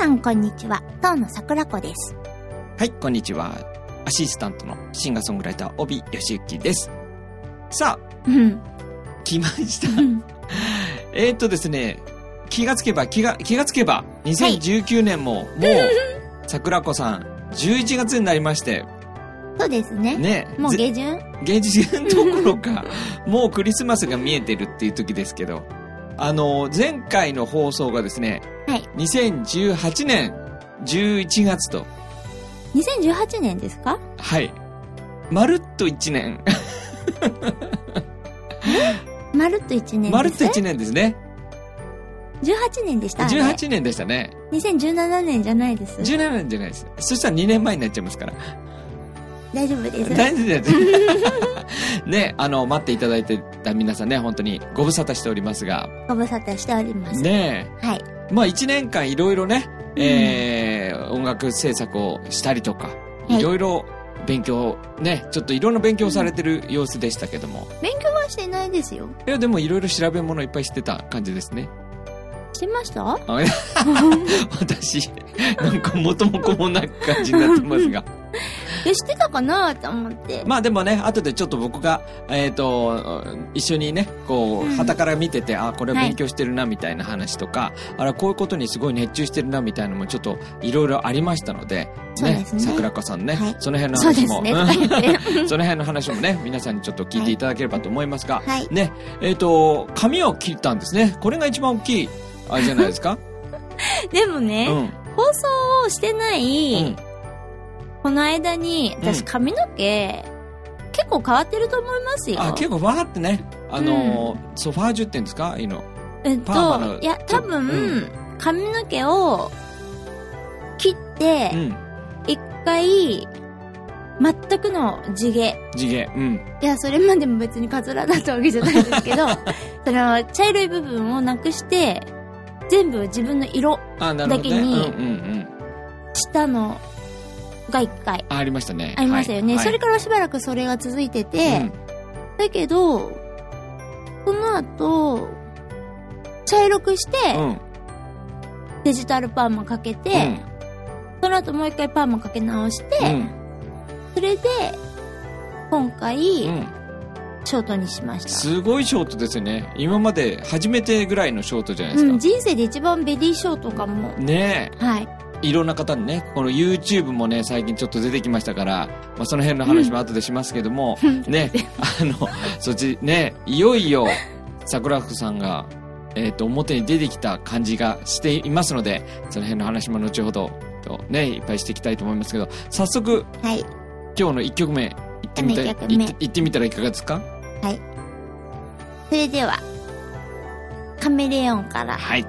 さんこんにちは、東野桜子です。はい、こんにちは。アシスタントのシンガーソングライター、帯義行です。さあ、うん。来ました。えーっとですね、気がつけば、気が、気がつけば、2019年も、もう、桜子さん、11月になりまして、そうですね。ね、ぜもう下旬？現実どころか、もうクリスマスが見えてるっていう時ですけど、あの、前回の放送がですね、はい。2018年11月と、2018年ですか？はい。まるっと1年、まるっと1年です。まるっと1年ですね。18年でした。あれ18年でしたね。2017年じゃないです。17年じゃないです。そしたら2年前になっちゃいますから。大丈夫です。大丈夫です。ね、あの、待っていただいてた皆さんね、本当にご無沙汰しておりますが、ご無沙汰しております。ねはい。まあ1年間いろいろね、えー、音楽制作をしたりとか、はいいろいろ勉強、ね、ちょっといろんな勉強をされてる様子でしたけども、勉強はしてないですよ。いや、でもいろいろ調べ物いっぱいしてた感じですね。してました？あ 私、なんか元も子もなく感じになってますが。え、してたかなと思って。まあでもね、後でちょっと僕が、えっ、と、一緒にね、こう、うん旗から見てて、あ、これは勉強してるな、みたいな話とか、あら、こういうことにすごい熱中してるな、みたいなのもちょっといろいろありましたので、そうですね桜子さんね、はいその辺の話も、す ね。とか言って。その辺の話もね、皆さんにちょっと聞いていただければと思いますが、はい。ね、えっ、と、髪を切ったんですね。これが一番大きい、あれじゃないですか？でもね、うん。放送をしてない、うん。この間に、私うん髪の毛、結構変わってると思いますよ。あ、結構わーってね、あのーソファージュって言うんですか？いいの。えっと、いや、多分、うん髪の毛を切ってう、ん。一回、全くの地毛。地毛。うん。いや、それまでも別にカツラだったわけじゃないんですけど、その、茶色い部分をなくして、全部自分の色。だけにうんうんうん。したのが一回あありましたね。ありましたよね。はいそれからしばらくそれが続いてて、うんだけど、その後、茶色くして、うん。デジタルパーマかけて、その後もう一回パーマかけ直して、うん。それで、今回、うん。ショートにしました。すごいショートですよね。今まで初めてぐらいのショートじゃないですか。うん、人生で一番ベリーショートかも。ねはい。え。いろんな方にね、この YouTube もね、最近ちょっと出てきましたから、まあその辺の話も後でしますけども、ね、あの、そっちね、いよいよ、桜子さんが、えっ、と、表に出てきた感じがしていますので、その辺の話も後ほど、とね、いっぱいしていきたいと思いますけど、早速、はい。今日の1曲目、行ってみたい、行ってみたらいかがですか？それでは、カメレオンから、はい。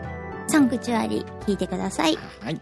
サンクチュアリ聞いてください。はい。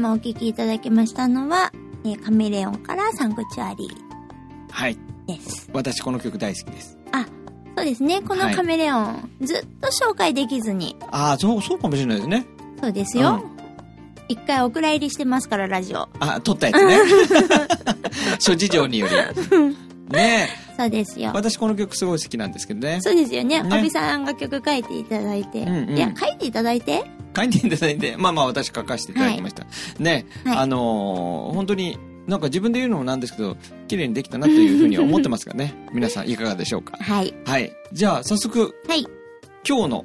今お聴きいただきましたのは、えーカメレオンからサンクチュアリはい。ーです。私この曲大好きです。あ、そうですね。このはいカメレオン、ずっと紹介できずに。ああ、そう、そうかもしれないですね。そうですよ。一回お蔵入りしてますから、ラジオ。あ、撮ったやつね。諸事情により。ねそうですよ。私この曲すごい好きなんですけどね。そうですよね。ねおびさんが曲書いていただいて。うんうんいや、書いていただいて。書いていただいて、まあまあ私書かせていただきました。ね、はいあのー本当に、なんか自分で言うのもなんですけど、綺麗にできたなというふうには思ってますからね。皆さんいかがでしょうか？はい。はい。じゃあ早速、はい。今日の、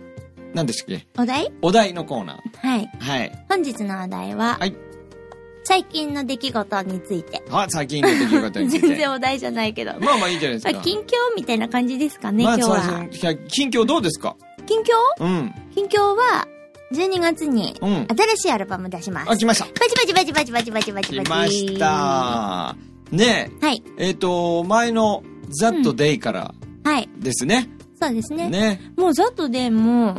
何でしたっけ？お題？お題のコーナー。はい。はい。本日のお題は、はい最近の出来事について。あ、最近の出来事について。全然お題じゃないけど。まあまあいいじゃないですか。あ近況みたいな感じですかね、まあ今日は。近況どうですか？近況？うん。近況は、12月に、うん。新しいアルバム出します。あ、来ました。バチバチバチバチバチバチバチバチ。来ました。ねはい。え。えっ、と、前の That Day からはい。ですね。そうですね。ね。もうザットでも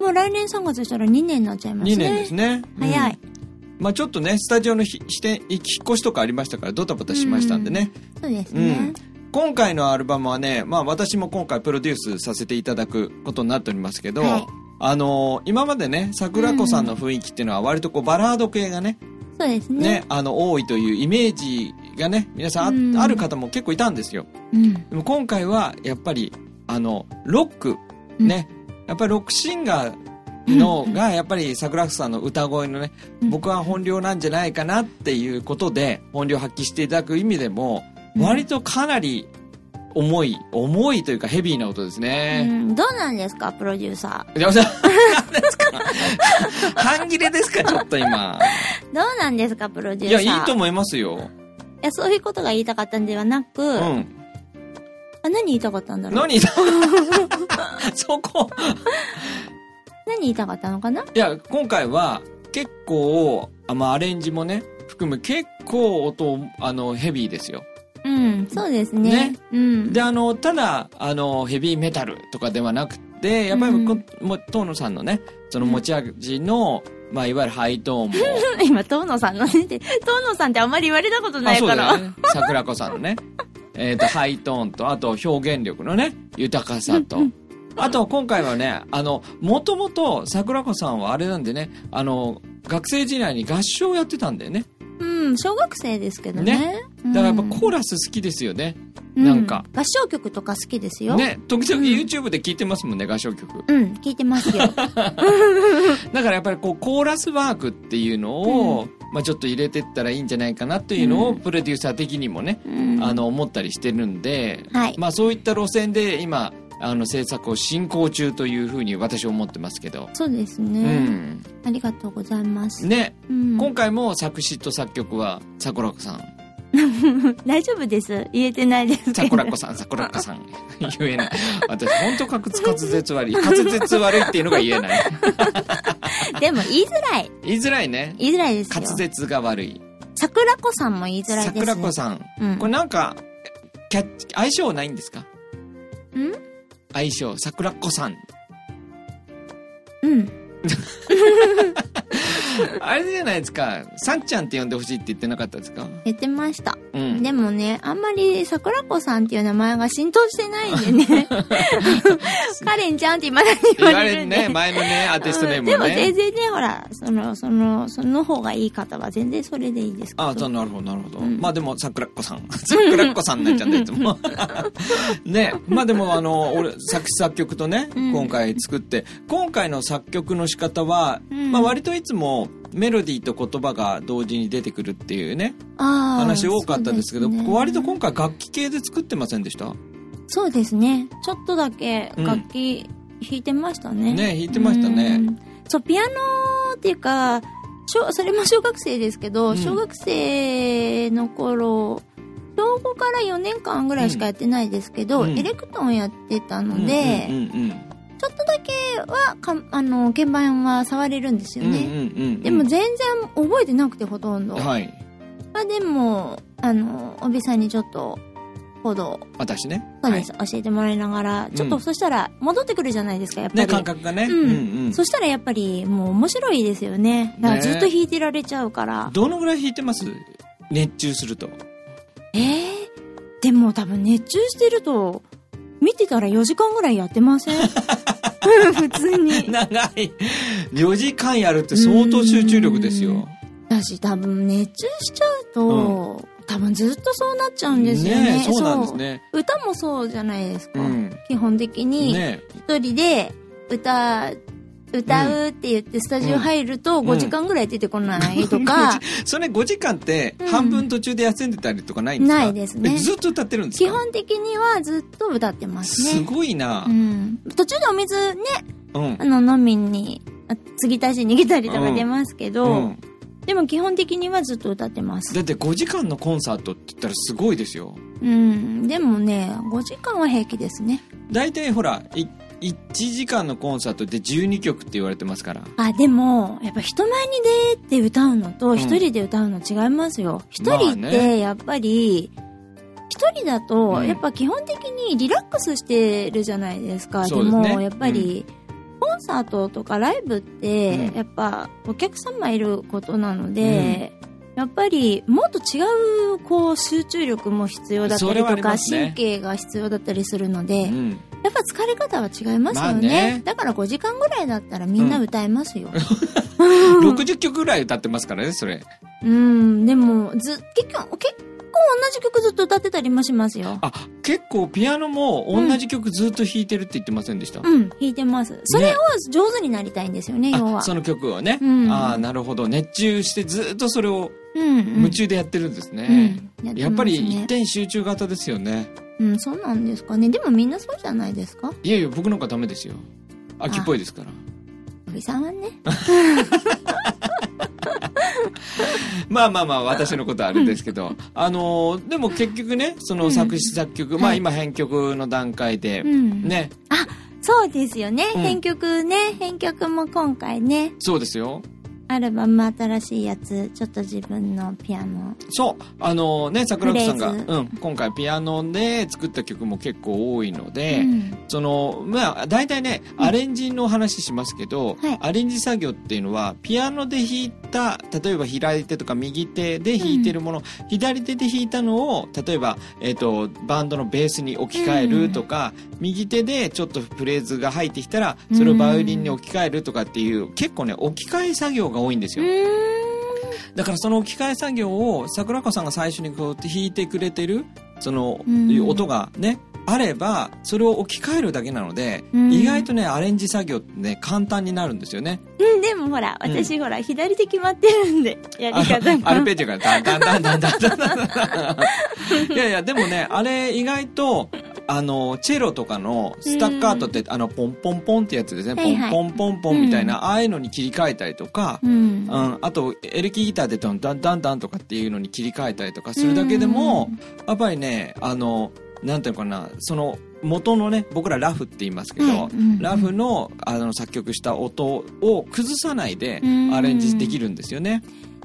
う、もう来年3月したら2年になっちゃいますね。2年ですね。早いうん。まあちょっとね、スタジオのひして引っ越しとかありましたから、ドタバタしましたんでね。そうですねうん。今回のアルバムはね、まあ私も今回プロデュースさせていただくことになっておりますけど、はいあのー今までね、桜子さんの雰囲気っていうのは割とこうバラード系がね、そうですね。ね、あの、多いというイメージがね、皆さんあ,、うんある方も結構いたんですよ。うん。でも今回はやっぱり、あの、ロック、ね、やっぱりロックシンガーのが、やっぱり桜子さんの歌声のね、うん僕は本領なんじゃないかなっていうことで、本領発揮していただく意味でも、うん割とかなり重い、重いというかヘビーな音ですうね。ん、どうなんですか、プロデューサ山本さん、何ですか半切れですか、ちょっと今。ー。どうなんですか、プロデュいーサー。や、いいと思いますよ。いや、そういうことが言いたかったんではなく、うん。あ、何言いたかったんだろう何 そこ。何言いたかったのかな？いや、今回は結構、あまあ、アレンジもね、含む結構音、あの、ヘビーですよ。うん、そうですね。ねうん。で、あの、ただ、あの、ヘビーメタルとかではなくて、やっぱりこ、も遠野さんのね、その持ち味の、まあ、いわゆるハイトーンも、今、遠野さんのね、遠野さんってあんまり言われたことなあ、いから。ね。桜子さんのね、えっと、ハイトーンと、あと表現力のね、豊かさと、あと、今回はね、あの、もともと桜子さんはあれなんでね、あの、学生時代に合唱やってたんだよね。うん、小学生ですけどね。ねうんだからやっぱコーラス好きですよね。なんか。う合唱曲とか好きですよ。ね、時々 YouTube で聞いてますもんね、合唱曲。うん、聞いてますよ。だからやっぱりこう、コーラスワークっていうのを、まあちょっと入れてったらいいんじゃないかなっていうのを、うんプロデューサー的にもね、うんあの、思ったりしてるんで、はいまあそういった路線で今、あの、制作を進行中というふうに私は思ってますけど。そうですうね、ん。ありがとうございます。ね、うん、今回も作詞と作曲は桜子さん。大丈夫です。言えてないです。桜子さん、桜子さん。言えない。私、本当滑滑舌悪い。滑舌悪いっていうのが言えない。でも言いづらい。言いづらいね。言いづらいですよ。滑舌が悪い。桜子さんも言いづらいです。桜子さん。うん。これなんか、キャッチ、相性ないんですか？ん？相性、桜子さん。うん。あれじゃないですか。さんちゃんって呼んでほしいって言ってなかったですか？言ってました。うん。でもね、あんまり桜子さんっていう名前が浸透してないんでね。カレンちゃんって今だに言言われるわれるんで。ね、前のね、アーティストネームでももね。全然ね、ほら、その、その、その方がいい方は全然それでいいですけど。あそうなるほど、なるほど。うんまあでも、桜子さん。桜子さんになっちゃったいつも。ね。まあでも、あの、俺、作詞作曲とね、うん今回作って、今回の作曲の仕方は、うんまあ割といつも、メロディーと言葉が同時に出てくるっていうね、話多かったですけど、ね。割と今回楽器系で作ってませんでした？そうですね。ちょっとだけ楽器弾いてましたね。ね弾いてましたね。うん。そう、ピアノっていうか、小それも小学生ですけど、うん。小学生の頃、小5から4年間ぐらいしかやってないですけど、うん。エレクトーンやってたので、うんうんちょっとだけはか、あの、鍵盤は触れるんですようん。ね。うんうんうん。でも全然覚えてなくてほとんど。はい。まあでも、あの、おびさんにちょっとほど、私ね。そうです、教えてもらいながら、ちょっとうんそしたら戻ってくるじゃないですか、やっぱり。ね、感覚がね。うんうんそしたらやっぱりもう面白いですよね。だからずっと弾いてられちゃうから。どのぐらい弾いてます？熱中すると。えー、でも多分熱中してると、見てたら4時間ぐらいやってません？普通に。長い。4時間やるって相当集中力ですよ。だし多分熱中しちゃうと、多分ずっとそうなっちゃうんですよね。ねそうなんですね。歌もそうじゃないですか。うん。基本的に、ね一人で歌、歌うって言ってスタジオ入るとん5時間ぐらい出てこないとか、それ5時間ってうん半分途中で休んでたりとかないんですか？ないですねえずっと歌ってるんですか？基本的にはずっと歌ってますすね。ごいなう。ん、途中でお水ね、うんあ。の、飲みに、あ継ぎ足しに来たりとか出ますけど、うんでも基本的にはずっと歌ってます。だって5時間のコンサートって言ったらすごいですよ。うん、でもね、5時間は平気ですね。大体ほら、い1時間のコンサートで12曲って言われてますから。あ、でも、やっぱ人前に出て歌うのとん一人で歌うの違いますよ。一、まあ人っねてやっぱり、一人だと、うんやっぱ基本的にリラックスしてるじゃないですか。そうですねも、やっぱり、コンサートとかライブって、うんやっぱお客様いることなので、やっぱりもっと違うこう集中力も必要だったりとか、ね神経が必要だったりするので、うん。やっぱ疲れ方は違いますよまあね,、ねだから5時間ぐらいだったらみんな歌えますよ。60曲ぐらい歌ってますからね、それ。うん、でも、ず、結構、結構同じ曲ずっと歌ってたりもしますよ。あ、結構ピアノも同じ曲ずっと弾いてるって言ってませんでした、うん、弾いてます。それを上手になりたいんですよね、要は。あその曲をね。うんああ、なるほど。熱中してずっとそれをうん、うん。夢中でやってるんですね。うん、やっぱりね一点集中型ですよね。うん、そうなんですかね。でもみんなそうじゃないですか？いやいや、僕なんかダメですよ。秋っぽいですから。さんはね。まあまあまあ、私のことはあれですけど。あのーでも結局ね、その作詞作曲、まあはい今編曲の段階でう、ん。ね、そうですよね。うん編曲ね。編曲も今回ね、そうですよ。アルバム新しいやつ、ちょっと自分のピアノ。そう。あのね、桜子さんが、うん、今回ピアノで作った曲も結構多いので、うん。その、まあ、大体ね、アレンジの話しますけど、はい。アレンジ作業っていうのは、ピアノで弾いた、例えば左手とか右手で弾いてるもの、左手で弾いたのを、例えば、えっ、と、バンドのベースに置き換えるとか、右手でちょっとフレーズが入ってきたら、それをバイオリンに置き換えるとかっていう、結構ね、置き換え作業が多いんですよ。だからその置き換え作業を桜子さんが最初にこうやって弾いてくれてるそのうん音がねあればそれを置き換えるだけなのでうん意外とねアレンジ作業ってね簡単になるんですよね。うん、でもほら、うん私ほら、左手決まってるんで、やりあ方が。アルペジオがダンダンダンダンダンダンダンいやいやでもねあれ意外とあのチェロとかのスタッカートってあのポンポンポンってやつですね、ポンポンポンポンみたいな、ああいうのに切り替えたりとか、うん。うん、あとエレキギターでドンダンダンダンとかっていうのに切り替えたりとかするだけでも、やっぱりねあのなんていうのかなその元のね僕らラフって言いますけど、ラフのあの作曲した音を崩さないでうん。アレンジできるんですよね。なんか、うん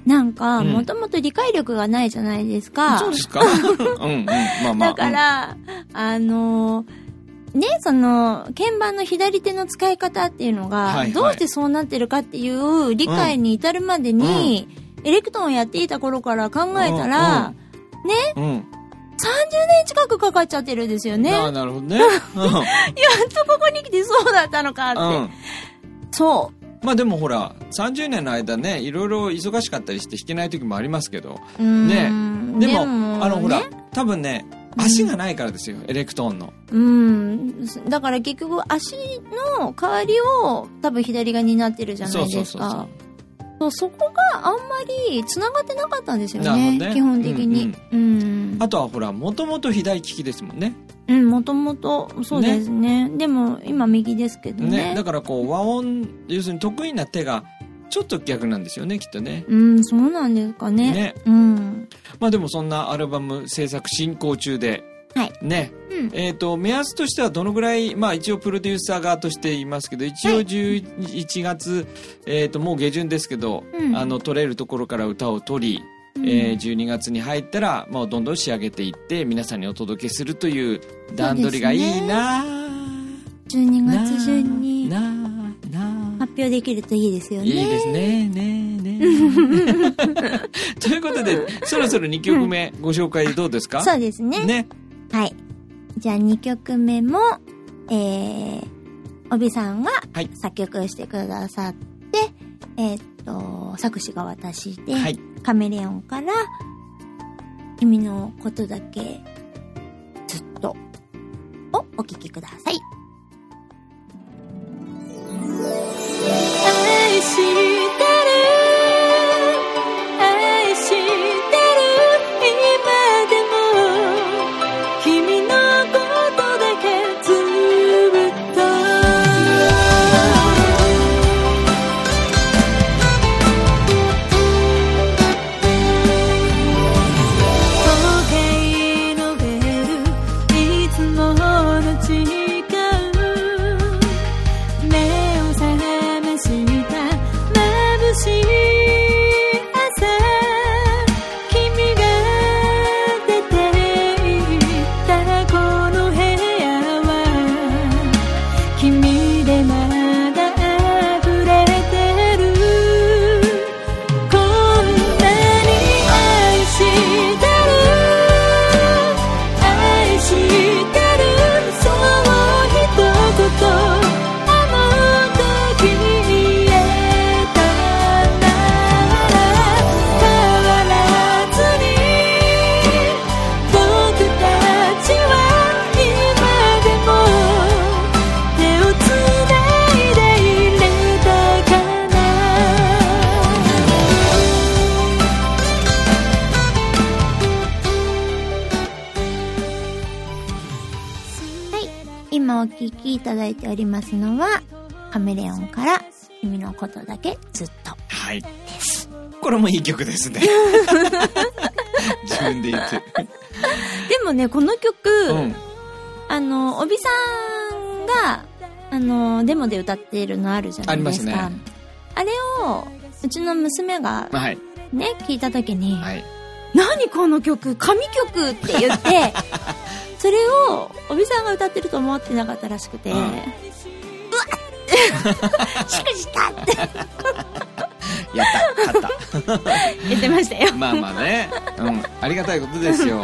もともと理解力がないじゃないですか。そうですか？うんうん。まあまあ。だから、あのーね、その、鍵盤の左手の使い方っていうのが、どうしてそうなってるかっていう理解に至るまでに、エレクトーンをやっていた頃から考えたら、うん、うん。30年近くかかっちゃってるんですよね。あやっあなるほどね、とここに来てそうだったのかって。うん。う。ん、そまあでもほら30年の間ねいろいろ忙しかったりして弾けない時もありますけどね。でもね。あのほら多分ね足がないからですよ、エレクトーンの。うん。だから結局足の代わりを多分左側になってるじゃないですそうそうそうか。そう、そこがあんまり繋がってなかったんですよね。ね基本的に。うん。あとはほらもともと左利きですもんねうん、もともと、そうですね。でも、今右ですけどね。ねだからこう和音要するに得意な手がちょっと逆なんですよねきっとねうん、そうなんですかね。ねうん。まあでもそんなアルバム制作進行中ではい。ね。うん。えっ、と目安としてはどのぐらいまあ一応プロデューサー側として言い。ますけど一応はい11月、えっ、ともう下旬ですけど、うん。あの取れるところから歌を取りうん。えー12月に入ったらもうどんどん仕上げていって皆さんにお届けするという段取りがいいな。12な月中に発表できるといいですよね。いいですね。ねね。ということでそろそろ2曲目ご紹介どうですか？そうですね。ねはい。じゃあ2曲目も、えー、帯さんがはい作曲してくださって、えーっと、作詞が私で、はいカメレオンから、君のことだけ、ずっと、をお聴きください。もいい曲ですね。自分で言って。でもね、この曲、うん。あの、帯さんが、あの、デモで歌っているのあるじゃないですか。あね。あれを、うちの娘がはい。ね、聞いた時に、はい。何この曲神曲って言って、それを、帯さんが歌ってると思ってなかったらしくて、ううんわっ しくじったってやった勝っ 言ってましたよ。た。まあまあね。うん。ありがたいことですよ。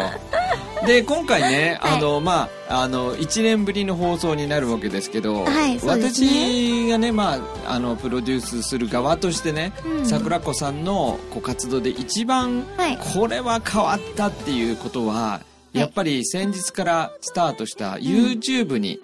で今回ね、はい。あのまああの1年ぶりの放送になるわけですけど、はいね。私がねまああのプロデュースする側としてね、うん。桜子さんのこう活動で一番はい。これは変わったっていうことは、やっぱり先日からスタートした YouTube に、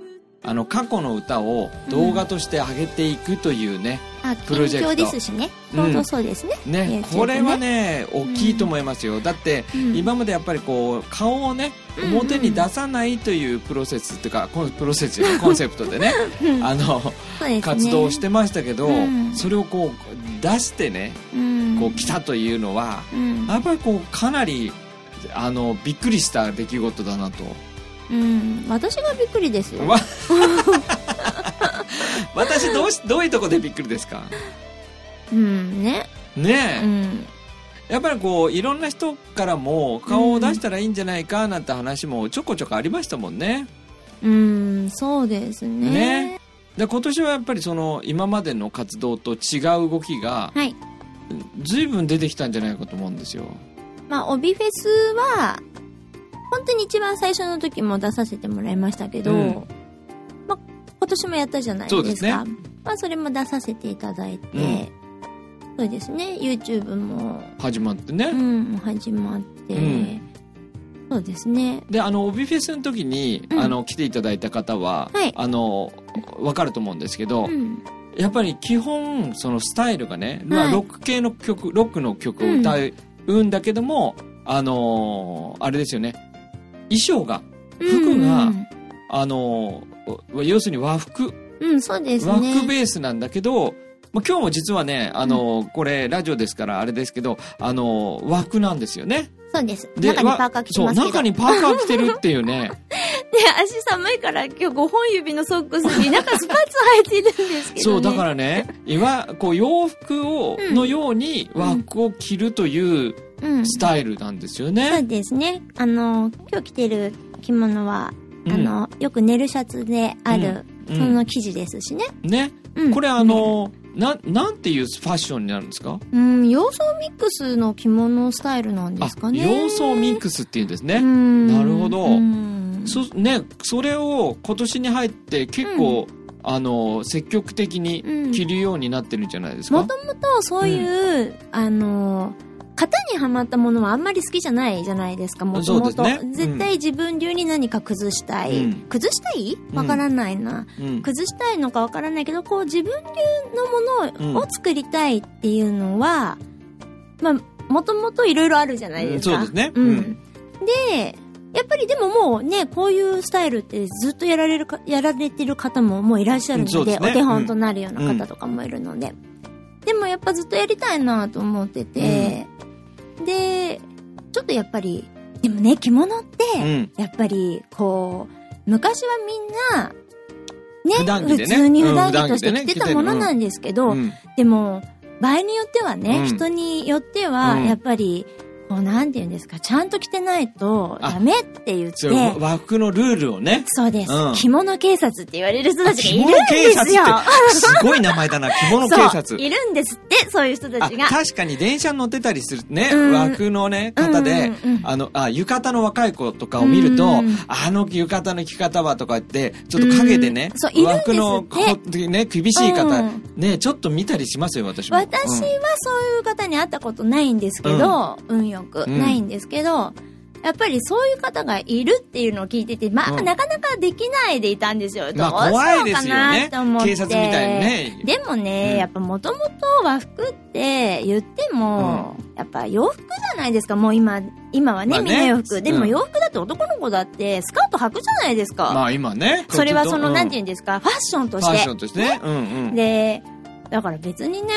あの過去の歌を動画として上げていくというね、あ、プロジェクト。ですしね。うん。本当そうですね。ね YouTube これはね大きいと思いますよ、だって、うん。今までやっぱりこう顔をねうんうん。表に出さないというプロセスっていうかこのプロセス コンセプトでねうん。あのね。活動をしてましたけど、うん。それをこう出してねうん、こう来たというのは、うん。やっぱりこうかなりあのびっくりした出来事だなと。うん。私がびっくりですよ。わ 私どうしどういうとこでびっくりですか？うん、ね。ねえ、うん。やっぱりこういろんな人からも顔を出したらいいんじゃないかなんて話もちょこちょこありましたもんね。うん、そうですね。ねで今年はやっぱりその今までの活動と違う動きがはい。随分出てきたんじゃないかと思うんですよ。まあ、帯フェスは、本当に一番最初の時も出させてもらいましたけど、うん。まあ、今年もやったじゃないですか。そね。まあ、それも出させていただいて、うん。そうですね、YouTube も、始まってね。うん、始まって、うん。そうですね。であの帯フェスの時に、うん。あの来ていただいた方は、はい。あの分かると思うんですけど、うん。やっぱり基本そのスタイルがね、まあ、はいロック系の曲ロックの曲を歌うんだけども、あのーあれですよね衣装が服がうんあのー要するに和服、うん、そうです和ね。服ベースなんだけど、まあ、今日も実はね、あのーこれラジオですからあれですけど、あのー和服なんですよね。そうです。で中にパーカー着てますけど。そう、中にパーカー着てるっていうね。足寒いから今日5本指のソックスに中スパッツ履いてるんですけど、ね。そう、だからね、今、こう洋服を、うんのように和服を着るといううん。スタイルなんですよそうね。ですね。あの、今日着てる着物は、うんあの、よく寝るシャツである、うんその生地ですしね。ね。うんこれあ、の、な、なんていうファッションになるんですか？うん、洋装ミックスの着物スタイルなんですかね。洋装ミックスっていうんですね。うんなるほどうんそね、それを今年に入って結構、あの、積極的に着るようになってるんじゃないですか、もともとそういう、あの、型にはまったものはあんまり好きじゃないじゃないですか、もともと。絶対自分流に何か崩したい？うん。崩したい？うん。わからないな。うん。崩したいのかわからないけど、こう自分流のものうん。を作りたいっていうのは、まあ、もともといろいろあるじゃないですか。うんそうですね。うん。うん。で、やっぱりでももうね、こういうスタイルってずっとやられるか、やられてる方ももういらっしゃるので、ですね。お手本となるような方とかもいるので。でもやっぱずっとやりたいなと思ってて、で、ちょっとやっぱり、でもね、着物って、うん。やっぱり、こう、昔はみんな、ね、普ね。普通に普段うん着として着てたものなんですけど、うん。でも、場合によってはね、うん。人によっては、うん。やっぱり、こう、なんて言うんですか、ちゃんと着てないとあダメって言って、和服のルールをね。そうです、うん。着物警察って言われる人たちがいるんですよ。すごい名前だな、着物警察。いるんですって、そういう人たあちが。確かに電車に乗ってたりするね、うん。和服のね、方で、うんうんうん。あの、あ、浴衣の若い子とかを見ると、うんあの浴衣の着方はとか言って、ちょっと影でねうん。和服のこね、厳しい方、うん。ね、ちょっと見たりしますよ、私も。私はそういう方に会ったことないんですけど、運よく、うんないんですけど、やっぱりそういう方がいるっていうのを聞いてて、まあ、うんなかなかできないでいたんですよ。どうしようかねなと思って。警察みたいにねでもね、うんやっぱもともと和服って言っても、やっぱ洋服じゃないですか、もう今、今はね、まあねみんな洋服。でうんも洋服だって男の子だってスカート履くじゃないですか。まあ今ね。それはその、なんて言ううんですか、ファッションとファッシして。ョンとしてね。うんうん。で、だから別にね、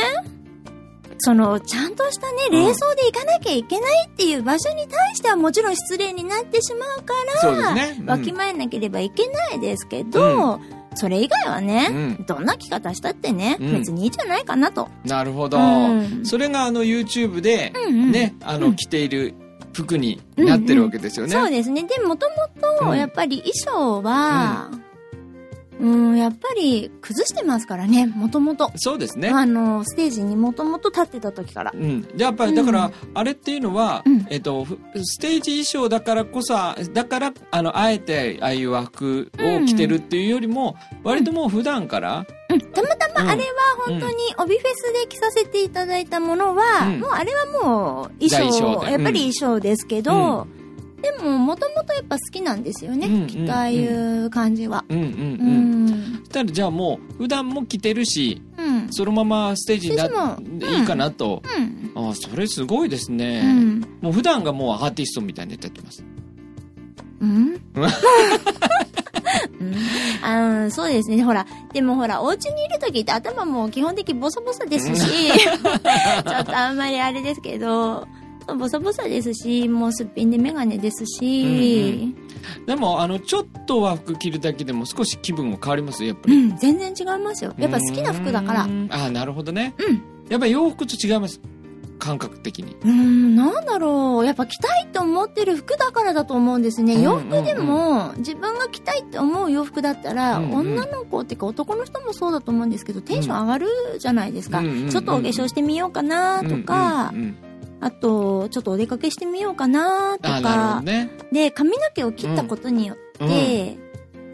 その、ちゃんとしたね、うん。冷装で行かなきゃいけないっていう場所に対してはもちろん失礼になってしまうから、ね。うん。わきまえなければいけないですけど、それ以外はね、うん。どんな着方したってね、うん。別にいいんじゃないかなと。なるほど。うん。それがあの YouTube で、うんうん。ね、あの、うん。着ている服になってるわけですよね。そうですね。で、もともと、うん。やっぱり衣装は、うん、やっぱり崩してますからね、もともと。そうですね。あの、ステージにもともと立ってた時から。うん。でやっぱり、だから、うん。あれっていうのは、うん。えっと、ふステージ衣装だからこそ、だから、あの、あえて、ああいう和服を着てるっていうよりも、割ともう普段から、うん、たまたうん。まあれは本当に帯フェスで着させていただいたものは、うん。もうあれはもう衣装、やっぱり衣装ですけど、でももともとやっぱ好きなんですよね、うんうん着たああいう感じは。うんうんううん。ん。そしたら、じゃあもう、普段も着てるし、うん。そのままステージになステージもいいかなと。うん。ああ、それすごいですね。うん。もう普段がもうアーティストみたいにやってます。うん？うんそうですね。ほら、でもほら、お家にいる時って頭も基本的にボサボサですし、ちょっとあんまりあれですけど、ボサボサですし、もうすっぴんでメガネですし、でも、あの、ちょっと和服着るだけでも少し気分も変わりますやっぱり。うん、全然違いますよ。やっぱ好きな服だから。ああ、なるほどね。うん。やっぱり洋服と違います。感覚的に。うん、なんだろう。やっぱ着たいと思ってる服だからだと思うんですね。うん洋服でも、自分が着たいって思う洋服だったら、うんうん女の子っていうか男の人もそうだと思うんですけど、テンション上がるじゃないですか。うんうんうんちょっとお化粧してみようかなとか、うんうんうんあと、ちょっとお出かけしてみようかなとかど、ね。で、髪の毛を切ったことにようんって、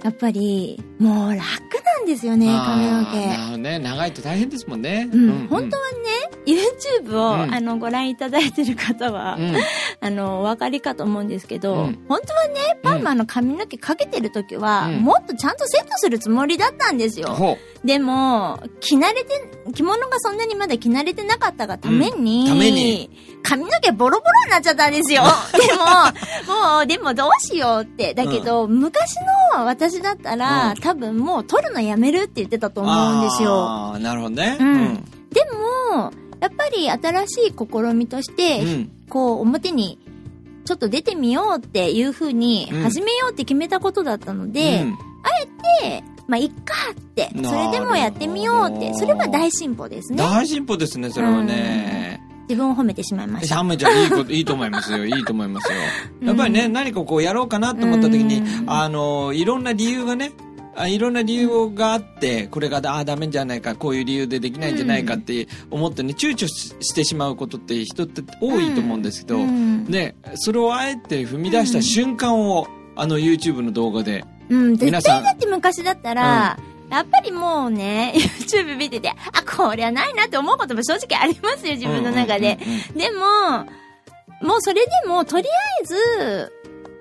やっぱり、もう楽なんですよね、髪のあーなる毛。ほどね。長いと大変ですもんね。うん、本当はね、YouTube を、うんあの、ご覧いただいてる方は、うんあの、お分かりかと思うんですけど、うん。本当はね、パーマの髪の毛かけてる時は、うん。もっとちゃんとセットするつもりだったんですよ。ほでも、着慣れて、着物がそんなにまだ着慣れてなかったがために、うん。ために。髪の毛ボロボロになっちゃったんですよ。でも、もう、でもどうしようって。だけど、昔の私だったら、うん。多分もう撮るのやめるって言ってたと思うんですよ。ああ、なるほどね。うん。でも、やっぱり新しい試みとして、うんこう、表に、ちちょっと出てみようっていう風にうん始めようって決めたことだったので、うんで、まあ、いっかって、それでもやってみようって、それは大進歩ですね。大進歩ですね、それはね。自分を褒めてしまいました。ハムちゃん、いいこと、いいと思いますよ。いいと思いますよ。やっぱりね、うん何かこうやろうかなと思った時にう、んあの、いろんな理由がね、あいろんな理由があって、これがああダメじゃないか、こういう理由でできないんじゃないかって思ってね、躊躇ししてしまうことって人って多いと思うんですけど、うん。ね、それをあえて踏み出した瞬間を、あの YouTube の動画で、うん、絶皆さん。対だって昔だったら、やっぱりもうね、YouTube 見てて、あ、こりゃないなって思うことも正直ありますよ、自分の中で。でも、もうそれでも、とりあえず、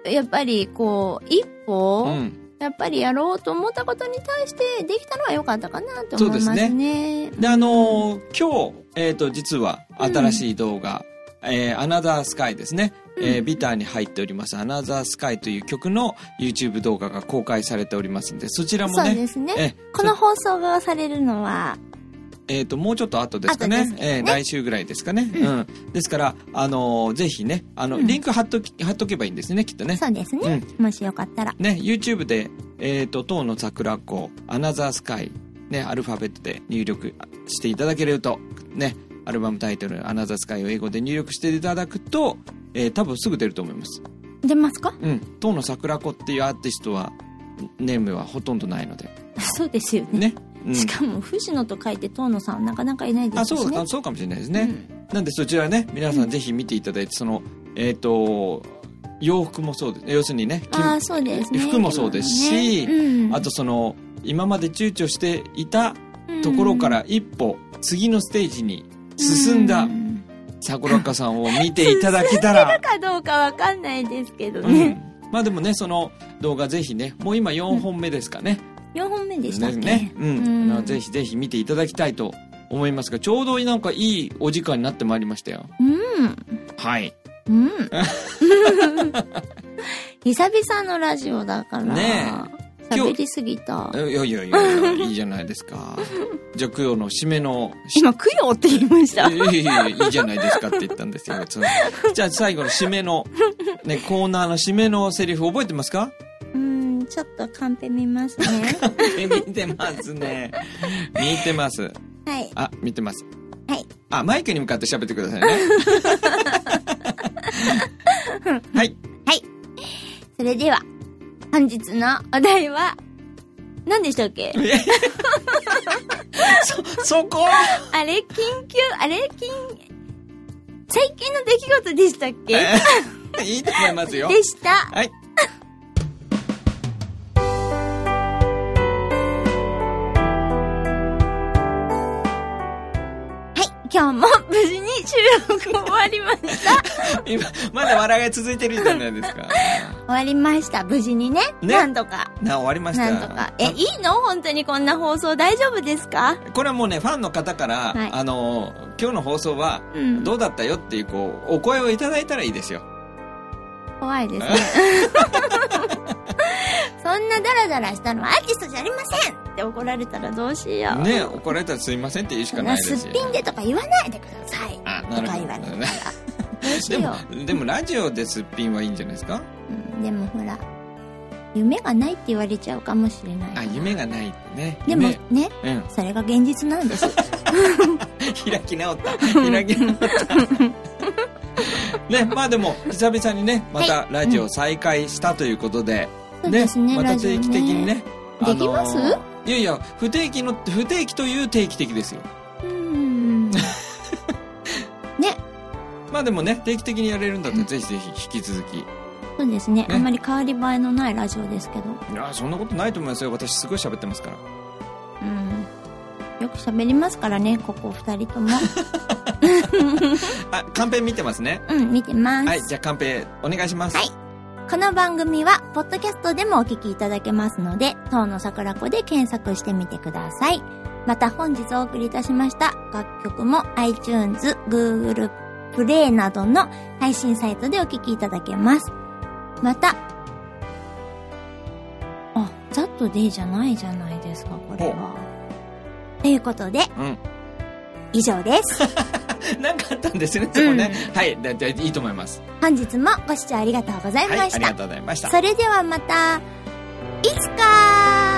やっぱりこう、一歩、うんやっぱりやろうと思ったことに対してできたのは良かったかなと思いますそうですね。で、あのー今日、えっ、と、実は新しい動画、えー、アナザースカイですね。えービターに入っております、アナザースカイという曲の YouTube 動画が公開されておりますんで、そちらもね、そうですね。えこの放送がされるのは、えっ、と、もうちょっと後ですかね。ねえー来週ぐらいですかね。うん。ですから、あのーぜひね、あの、うんリンク貼っとき、貼っとけばいいんですね、きっとね。そうですね。もしよかったら。ね、YouTube で、えっ、と、当の桜子、アナザースカイ、ね、アルファベットで入力していただけると、ね、アルバムタイトル、アナザースカイを英語で入力していただくと、えー多分すぐ出ると思います。出ますか？うん。当の桜子っていうアーティストは、ネームはほとんどないので。そうですよね。ね。うんしかも、藤野と書いて遠野さんはなかなかいないであ、すしね。そうか、そうかもしれないですね。なんでそちらね、皆さんぜひ見ていただいて、その、えっ、と、洋服もそうです。要するにね、うんああ、そうですね。服もそうですし、うんあとその、今まで躊躇していたところから一歩、次のステージに進んだうん桜花さんを見ていただけたら、かどうかわかんないですけどうんね。まあでもね、その動画ぜひね、もう今4本目ですかね。4本目でしたっけ？ね。うん。うんぜひぜひ見ていただきたいと思いますが、ちょうどなんかいいお時間になってまいりましたよ。うん。はい。うん。久々のラジオだから。ね喋りすぎた。いやいやいやいや、いいじゃないですか。じゃあ、供養の締めの、今、供養って言いました。いやいやいやいいじゃないですかって言ったんですよ。じゃあ、最後の締めの、ね、コーナーの締めのセリフ覚えてますかうん、ちょっとカンペ見ますね。見てますね。見てます。はい。あ、見てます。はい。あ、マイクに向かって喋ってくださいね。はい。それでは、本日のお題は、何でしたっけ？そ、そこ？あれ、緊急、あれ、緊、最近の出来事でしたっけ？いいと思いますよ。でした。はい。今日も無事に収録終わりました。今、まだ笑いが続いてるじゃないですか？終わりました、無事にね。ねなんとか。な、終わりました。なんとか。え、いいの？本当にこんな放送大丈夫ですか？これはもうね、ファンの方から、はいあの、今日の放送は、うん。どうだったよっていう、こう、お声をいただいたらいいですよ。怖いですね。そんなダラダラしたのはアーティストじゃありませんって怒られたらどうしよう。ね、怒られたらすいませんって言うしかないですよ。すっぴんでとか言わないでください。あ、なるほど言われたら。どうしでもでもラジオですっぴんはいいんじゃないですか？うん、でもほら、夢がないって言われちゃうかもしれない。あ、夢がないってね。でも夢ね、うん。それが現実なんです。開き直った。開き直った。ね、まあでも、久々にね、またラジオ再開したということで、そうですね、また定期的にね。できます？あのーいやいや、不定期の、不定期という定期的ですよ。うん。ね、まあでもね、定期的にやれるんだったら、ぜひぜひ引き続き。いそうですねねあんまり変わり映えのないラジオですけど。や、そんなことないと思いますよ。私すごい喋ってますから。うん。よく喋りますからね、ここ二人とも。あ、カンペ見てますね。うん、見てます。はい、じゃあカンペお願いします。はいこの番組は、ポッドキャストでもお聞きいただけますので、当の桜子で検索してみてください。また本日お送りいたしました楽曲も iTunes、Google プレイなどの配信サイトでお聞きいただけます。また、あ、ざっとでじゃないじゃないですか、これは。ということで、うん。以上です。なんかあったんですね、そこね。うはい。だだいいと思います。本日もご視聴ありがとうございはい。ました。ありがとうございました。それではまた、いつか